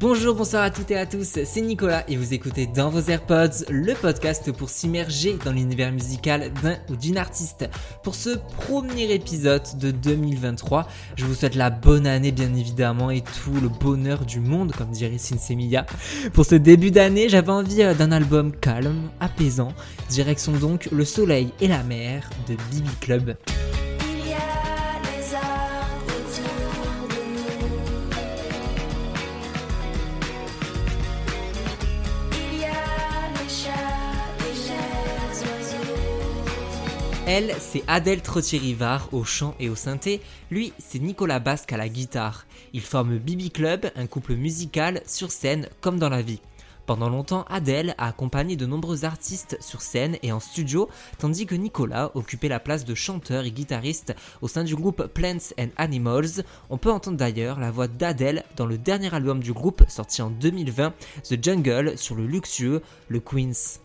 Bonjour, bonsoir à toutes et à tous, c'est Nicolas et vous écoutez dans vos AirPods le podcast pour s'immerger dans l'univers musical d'un ou d'une artiste. Pour ce premier épisode de 2023, je vous souhaite la bonne année bien évidemment et tout le bonheur du monde comme dirait Sinsemiya. Pour ce début d'année, j'avais envie euh, d'un album calme, apaisant, direction donc le soleil et la mer de Bibi Club. Elle, c'est Adèle Trottier-Rivard au chant et au synthé. Lui, c'est Nicolas Basque à la guitare. Ils forment Bibi Club, un couple musical sur scène comme dans la vie. Pendant longtemps, Adèle a accompagné de nombreux artistes sur scène et en studio, tandis que Nicolas occupait la place de chanteur et guitariste au sein du groupe Plants and Animals. On peut entendre d'ailleurs la voix d'Adèle dans le dernier album du groupe sorti en 2020, The Jungle, sur le luxueux Le Queens.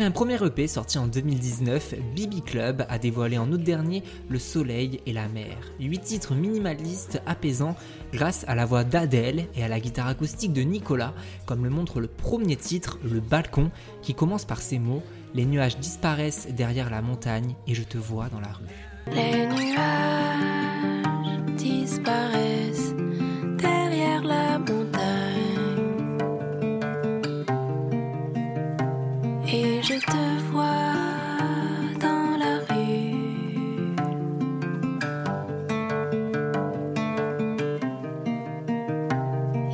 Après un premier EP sorti en 2019, Bibi Club a dévoilé en août dernier Le Soleil et la Mer. Huit titres minimalistes apaisants grâce à la voix d'Adèle et à la guitare acoustique de Nicolas, comme le montre le premier titre, Le Balcon, qui commence par ces mots Les nuages disparaissent derrière la montagne et je te vois dans la rue. Je te vois dans la rue.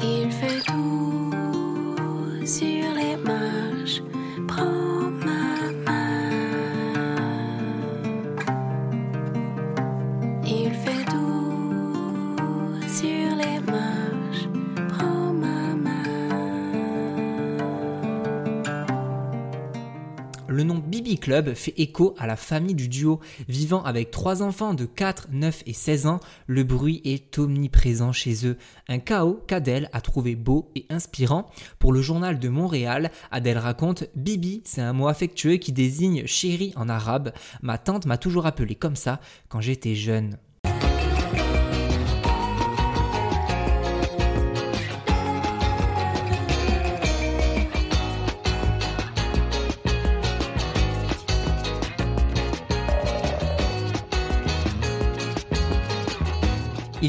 Il fait tout sur les marches. Le nom Bibi Club fait écho à la famille du duo. Vivant avec trois enfants de 4, 9 et 16 ans, le bruit est omniprésent chez eux. Un chaos qu'Adèle a trouvé beau et inspirant. Pour le journal de Montréal, Adèle raconte Bibi, c'est un mot affectueux qui désigne chérie en arabe. Ma tante m'a toujours appelé comme ça quand j'étais jeune.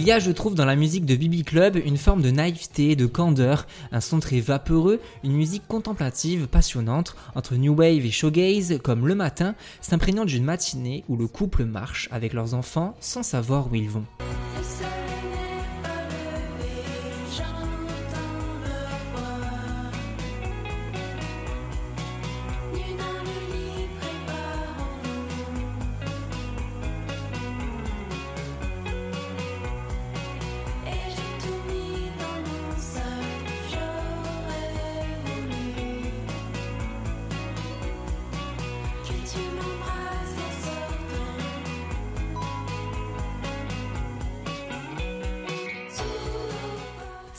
Y a, je trouve, dans la musique de Bibi Club une forme de naïveté, de candeur, un son très vaporeux, une musique contemplative, passionnante, entre new wave et showgaze, comme le matin, s'imprégnant d'une matinée où le couple marche avec leurs enfants sans savoir où ils vont.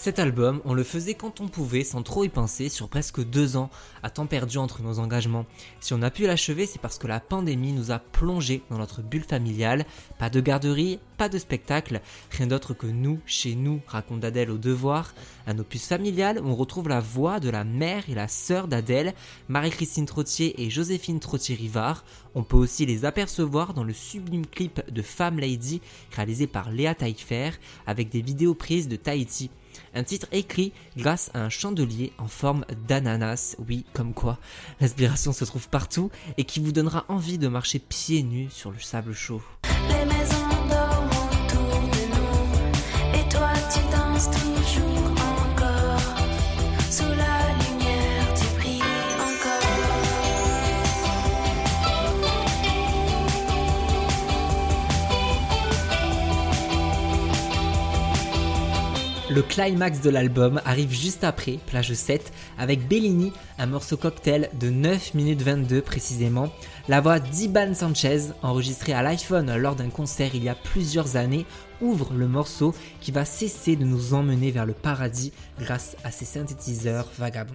Cet album, on le faisait quand on pouvait sans trop y penser sur presque deux ans, à temps perdu entre nos engagements. Si on a pu l'achever, c'est parce que la pandémie nous a plongé dans notre bulle familiale. Pas de garderie, pas de spectacle, rien d'autre que nous, chez nous, raconte Adèle au devoir. Un opus familial où on retrouve la voix de la mère et la sœur d'Adèle, Marie-Christine Trottier et Joséphine Trottier-Rivard. On peut aussi les apercevoir dans le sublime clip de Femme Lady réalisé par Léa Taillefer avec des vidéos prises de Tahiti. Un titre écrit grâce à un chandelier en forme d'ananas, oui, comme quoi l'inspiration se trouve partout et qui vous donnera envie de marcher pieds nus sur le sable chaud. Les maisons dorment autour de nous. Et toi tu danses toujours Le climax de l'album arrive juste après, plage 7, avec Bellini, un morceau cocktail de 9 minutes 22 précisément. La voix d'Iban Sanchez, enregistrée à l'iPhone lors d'un concert il y a plusieurs années, ouvre le morceau qui va cesser de nous emmener vers le paradis grâce à ses synthétiseurs vagabonds.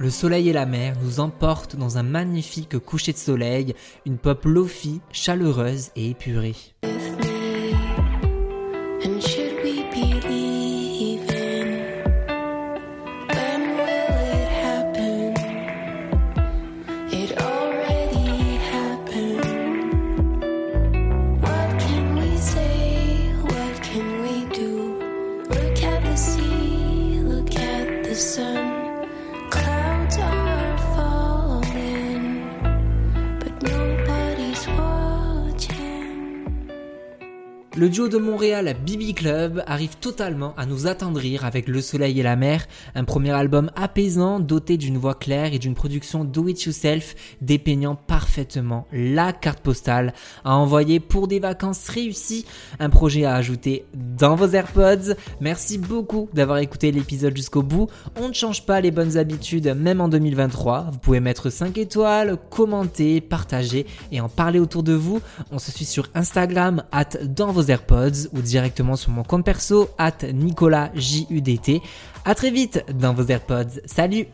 Le soleil et la mer nous emportent dans un magnifique coucher de soleil, une pop lofi, chaleureuse et épurée. Le duo de Montréal Bibi Club arrive totalement à nous attendrir avec Le Soleil et la Mer, un premier album apaisant doté d'une voix claire et d'une production do it yourself dépeignant parfaitement la carte postale à envoyer pour des vacances réussies, un projet à ajouter dans vos AirPods. Merci beaucoup d'avoir écouté l'épisode jusqu'au bout. On ne change pas les bonnes habitudes même en 2023. Vous pouvez mettre 5 étoiles, commenter, partager et en parler autour de vous. On se suit sur Instagram at dans vos AirPods ou directement sur mon compte perso at Nicolas JUDT. À très vite dans vos AirPods. Salut